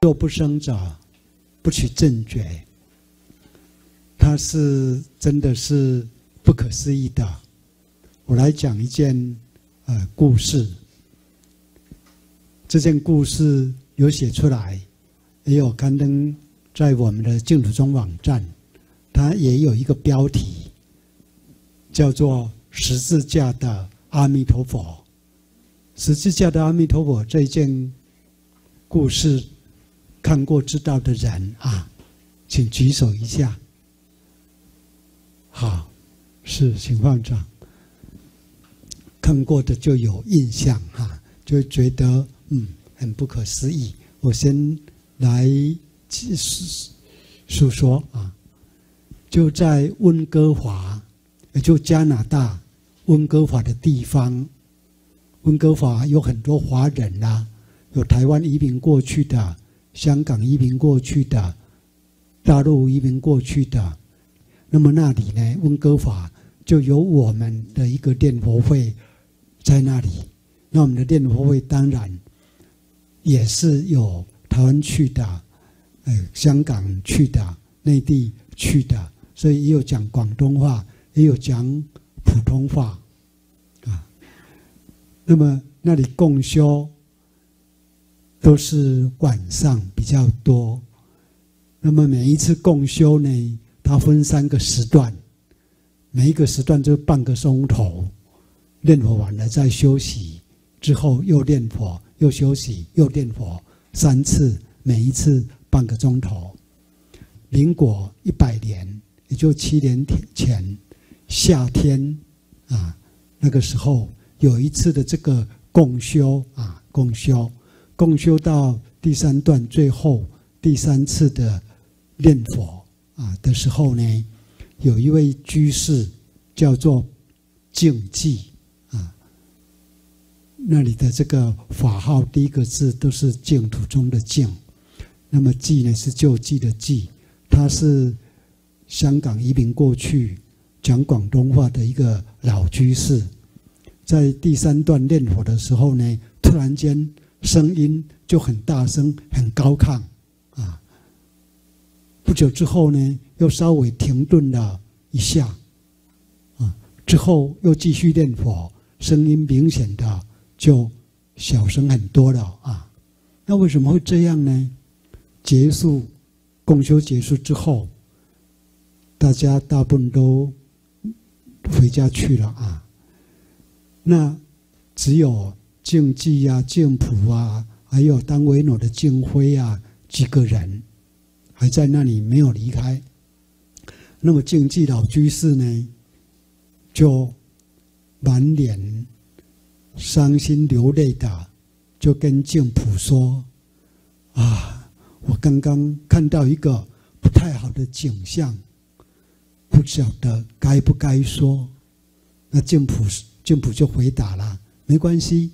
若不生者，不取正觉。它是真的是不可思议的。我来讲一件呃故事。这件故事有写出来，也有刊登在我们的净土宗网站。它也有一个标题，叫做“十字架的阿弥陀佛”。十字架的阿弥陀佛这一件故事。看过知道的人啊，请举手一下。好，是，请放掌。看过的就有印象哈，就觉得嗯很不可思议。我先来诉诉说啊，就在温哥华，也就加拿大温哥华的地方，温哥华有很多华人呐、有台湾移民过去的。香港移民过去的，大陆移民过去的，那么那里呢？温哥华就有我们的一个念佛会在那里。那我们的念佛会当然也是有台湾去的，呃，香港去的，内地去的，所以也有讲广东话，也有讲普通话，啊。那么那里共修。都是晚上比较多，那么每一次共修呢，它分三个时段，每一个时段就半个钟头，念佛完了再休息，之后又念佛，又休息，又念佛，三次，每一次半个钟头。民国一百年，也就七年前夏天啊，那个时候有一次的这个共修啊，共修。共修到第三段最后第三次的念佛啊的时候呢，有一位居士叫做净寂啊，那里的这个法号第一个字都是净土中的净，那么寂呢是救济的济，他是香港移民过去讲广东话的一个老居士，在第三段念佛的时候呢，突然间。声音就很大声，很高亢，啊！不久之后呢，又稍微停顿了一下，啊，之后又继续念佛，声音明显的就小声很多了啊。那为什么会这样呢？结束共修结束之后，大家大部分都回家去了啊。那只有。净寂呀、净普啊，还有当维诺的净辉啊，几个人还在那里没有离开。那么净寂老居士呢，就满脸伤心流泪的，就跟净普说：“啊，我刚刚看到一个不太好的景象，不晓得该不该说。”那净普净普就回答了：“没关系。”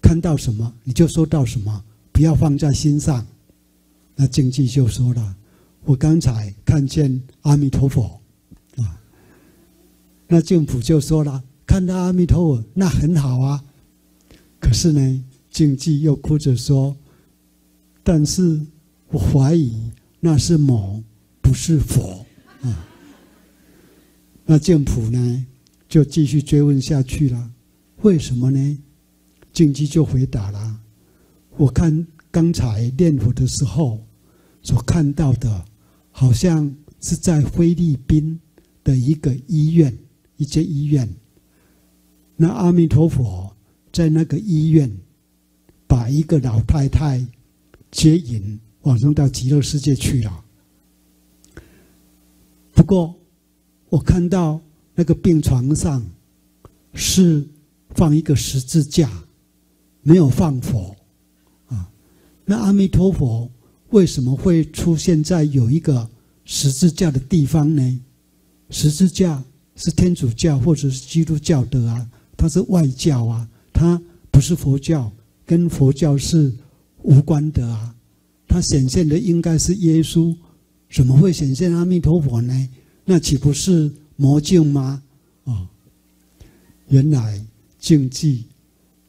看到什么你就说到什么，不要放在心上。那净寂就说了：“我刚才看见阿弥陀佛，啊。”那净普就说了：“看到阿弥陀佛那很好啊。”可是呢，净寂又哭着说：“但是我怀疑那是魔，不是佛。”啊。那净普呢就继续追问下去了：“为什么呢？”净基就回答了：“我看刚才念佛的时候，所看到的，好像是在菲律宾的一个医院，一间医院。那阿弥陀佛在那个医院，把一个老太太接引往生到极乐世界去了。不过，我看到那个病床上是放一个十字架。”没有放佛，啊，那阿弥陀佛为什么会出现在有一个十字架的地方呢？十字架是天主教或者是基督教的啊，它是外教啊，它不是佛教，跟佛教是无关的啊。它显现的应该是耶稣怎么会显现阿弥陀佛呢？那岂不是魔镜吗？哦，原来净寂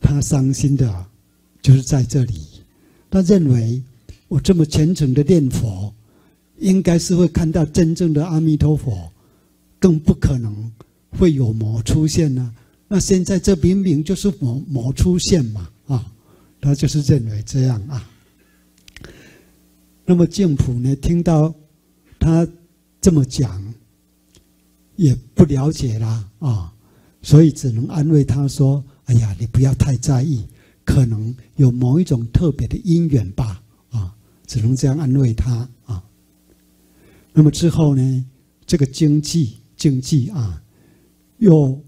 他伤心的，就是在这里。他认为我这么虔诚的念佛，应该是会看到真正的阿弥陀佛，更不可能会有魔出现呢。那现在这明明就是魔魔出现嘛啊！他就是认为这样啊。那么净土呢，听到他这么讲，也不了解啦啊，所以只能安慰他说：“哎呀，你不要太在意，可能有某一种特别的因缘吧啊。”只能这样安慰他啊。那么之后呢，这个经济经济啊，又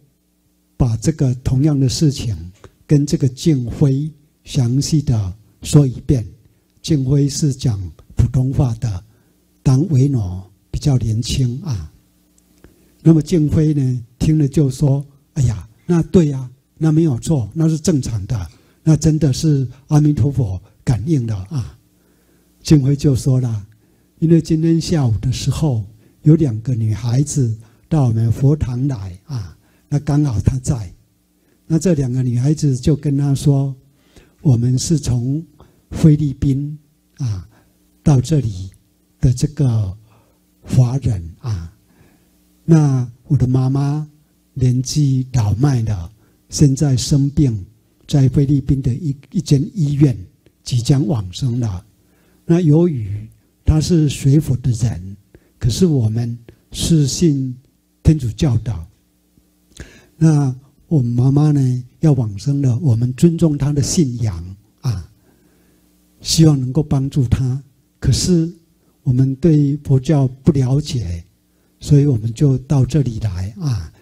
把这个同样的事情跟这个净辉详细的说一遍。净辉是讲普通话的，当维诺比较年轻啊。那么净辉呢，听了就说：“哎呀，那对呀，那没有错，那是正常的，那真的是阿弥陀佛感应的啊。”净辉就说了：“因为今天下午的时候，有两个女孩子到我们佛堂来啊，那刚好她在，那这两个女孩子就跟他说，我们是从。”菲律宾啊，到这里的这个华人啊，那我的妈妈年纪老迈了，现在生病，在菲律宾的一一间医院即将往生了。那由于他是学佛的人，可是我们是信天主教的，那我妈妈呢要往生了，我们尊重她的信仰啊。希望能够帮助他，可是我们对佛教不了解，所以我们就到这里来啊，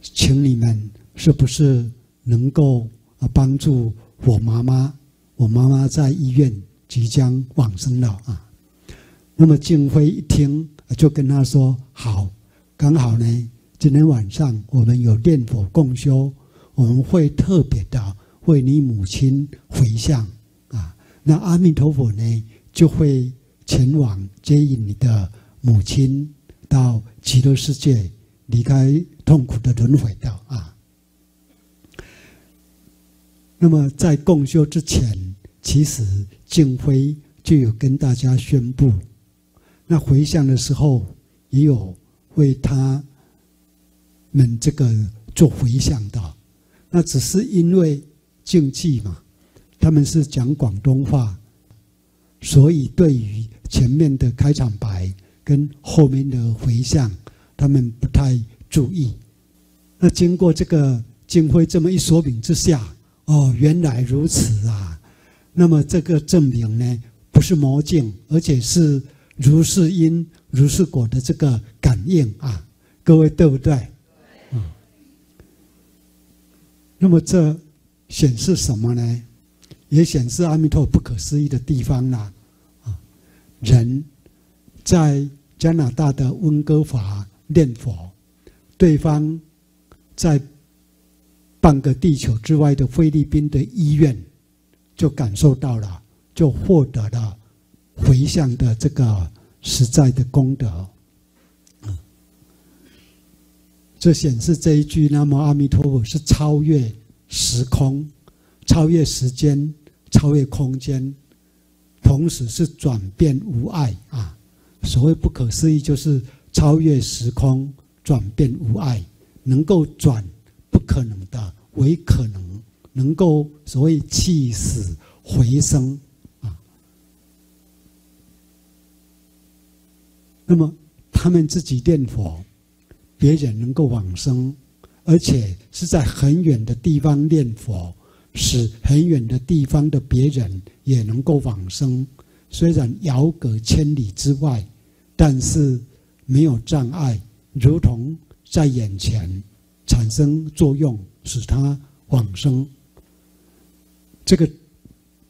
请你们是不是能够啊帮助我妈妈？我妈妈在医院即将往生了啊。那么净辉一听，就跟他说：“好，刚好呢，今天晚上我们有念佛共修，我们会特别的为你母亲回向啊。”那阿弥陀佛呢，就会前往接引你的母亲到极乐世界，离开痛苦的轮回道啊。那么在共修之前，其实净辉就有跟大家宣布，那回向的时候也有为他们这个做回向的，那只是因为禁忌嘛。他们是讲广东话，所以对于前面的开场白跟后面的回向，他们不太注意。那经过这个金辉这么一说明之下，哦，原来如此啊！那么这个证明呢，不是魔境，而且是如是因如是果的这个感应啊！各位对不对？嗯。那么这显示什么呢？也显示阿弥陀不可思议的地方啦，啊，人在加拿大的温哥华念佛，对方在半个地球之外的菲律宾的医院，就感受到了，就获得了回向的这个实在的功德，这显示这一句南无阿弥陀佛是超越时空。超越时间，超越空间，同时是转变无碍啊！所谓不可思议，就是超越时空，转变无碍，能够转不可能的为可能，能够所谓起死回生啊！那么他们自己念佛，别人能够往生，而且是在很远的地方念佛。使很远的地方的别人也能够往生，虽然遥隔千里之外，但是没有障碍，如同在眼前产生作用，使他往生。这个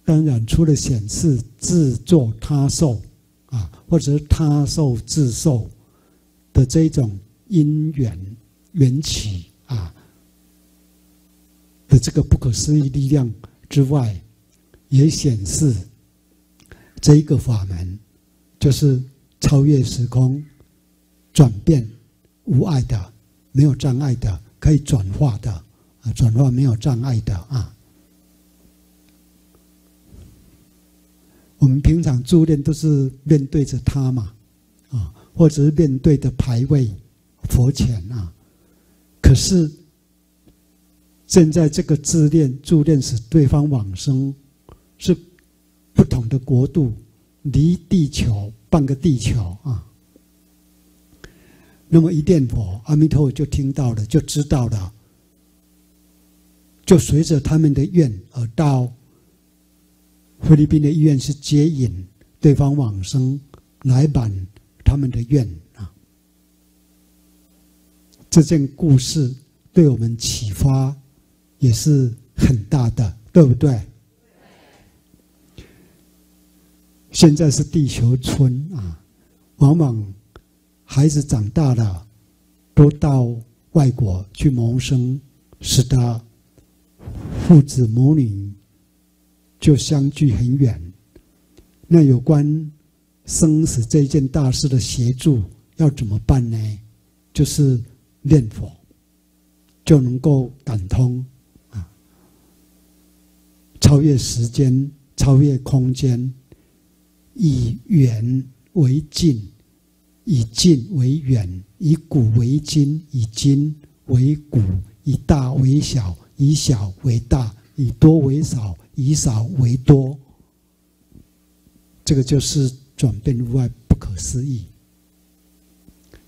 当然除了显示自作他受啊，或者是他受自受的这种因缘缘起啊。的这个不可思议力量之外，也显示这一个法门，就是超越时空、转变、无碍的、没有障碍的、可以转化的啊，转化没有障碍的啊。我们平常助念都是面对着他嘛，啊，或者是面对着牌位、佛前啊。可是现在这个自念助念使对方往生，是不同的国度，离地球半个地球啊。那么一念佛，阿弥陀佛就听到了，就知道了，就随着他们的愿而到。菲律宾的医院是接引对方往生，来满他们的愿啊。这件故事对我们启发也是很大的，对不对？现在是地球村啊，往往孩子长大了都到外国去谋生，使得父子母女。就相距很远，那有关生死这件大事的协助要怎么办呢？就是念佛，就能够感通，超越时间，超越空间，以远为近，以近为远，以古为今，以今为古，以大为小，以小为大，以多为少。以少为多，这个就是转变无碍，不可思议。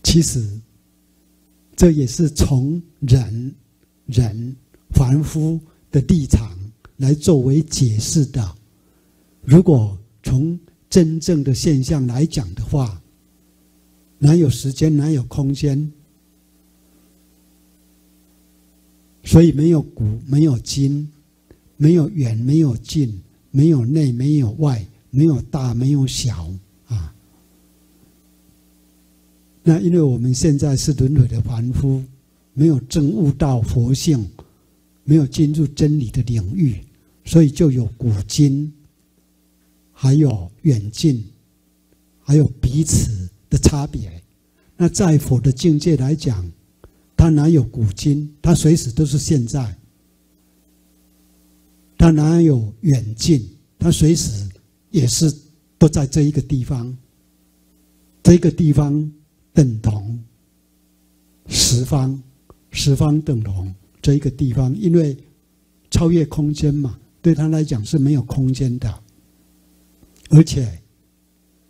其实，这也是从人、人凡夫的立场来作为解释的。如果从真正的现象来讲的话，哪有时间，哪有空间？所以没有古，没有今。没有远，没有近，没有内，没有外，没有大，没有小啊。那因为我们现在是轮回的凡夫，没有证悟到佛性，没有进入真理的领域，所以就有古今，还有远近，还有彼此的差别。那在佛的境界来讲，他哪有古今？他随时都是现在。他哪有远近？他随时也是都在这一个地方。这个地方等同十方，十方等同这一个地方，因为超越空间嘛，对他来讲是没有空间的，而且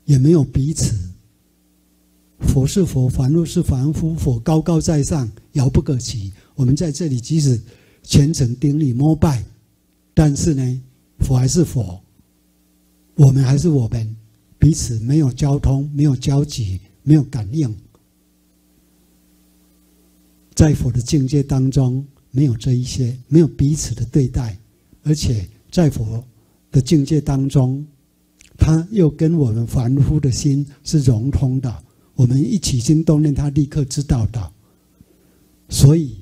也没有彼此。佛是佛，凡夫是凡夫，佛高高在上，遥不可及。我们在这里即使虔诚顶礼膜拜。但是呢，佛还是佛，我们还是我们，彼此没有交通，没有交集，没有感应。在佛的境界当中，没有这一些，没有彼此的对待，而且在佛的境界当中，他又跟我们凡夫的心是融通的。我们一起心动念，他立刻知道的。所以，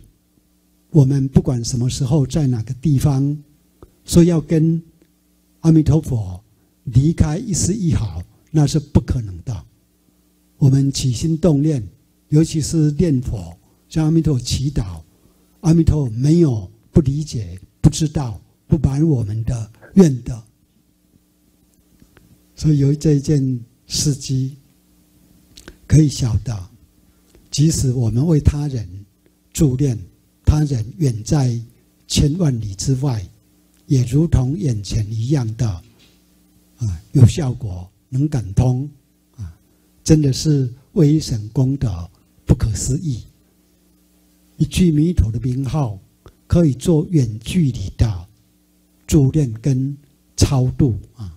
我们不管什么时候，在哪个地方。说要跟阿弥陀佛离开一丝一毫，那是不可能的。我们起心动念，尤其是念佛，向阿弥陀佛祈祷，阿弥陀佛没有不理解、不知道、不满我们的愿的。所以有这一件事迹，可以晓得，即使我们为他人助念，他人远在千万里之外。也如同眼前一样的，啊，有效果，能感通，啊，真的是威神功德不可思议。一句弥陀的名号，可以做远距离的助念跟超度啊。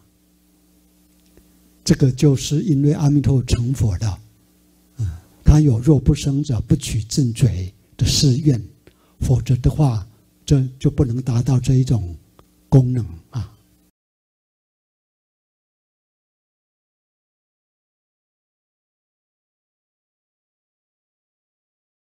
这个就是因为阿弥陀佛成佛的，啊，他有若不生者不取正觉的誓愿，否则的话，这就不能达到这一种。功能啊。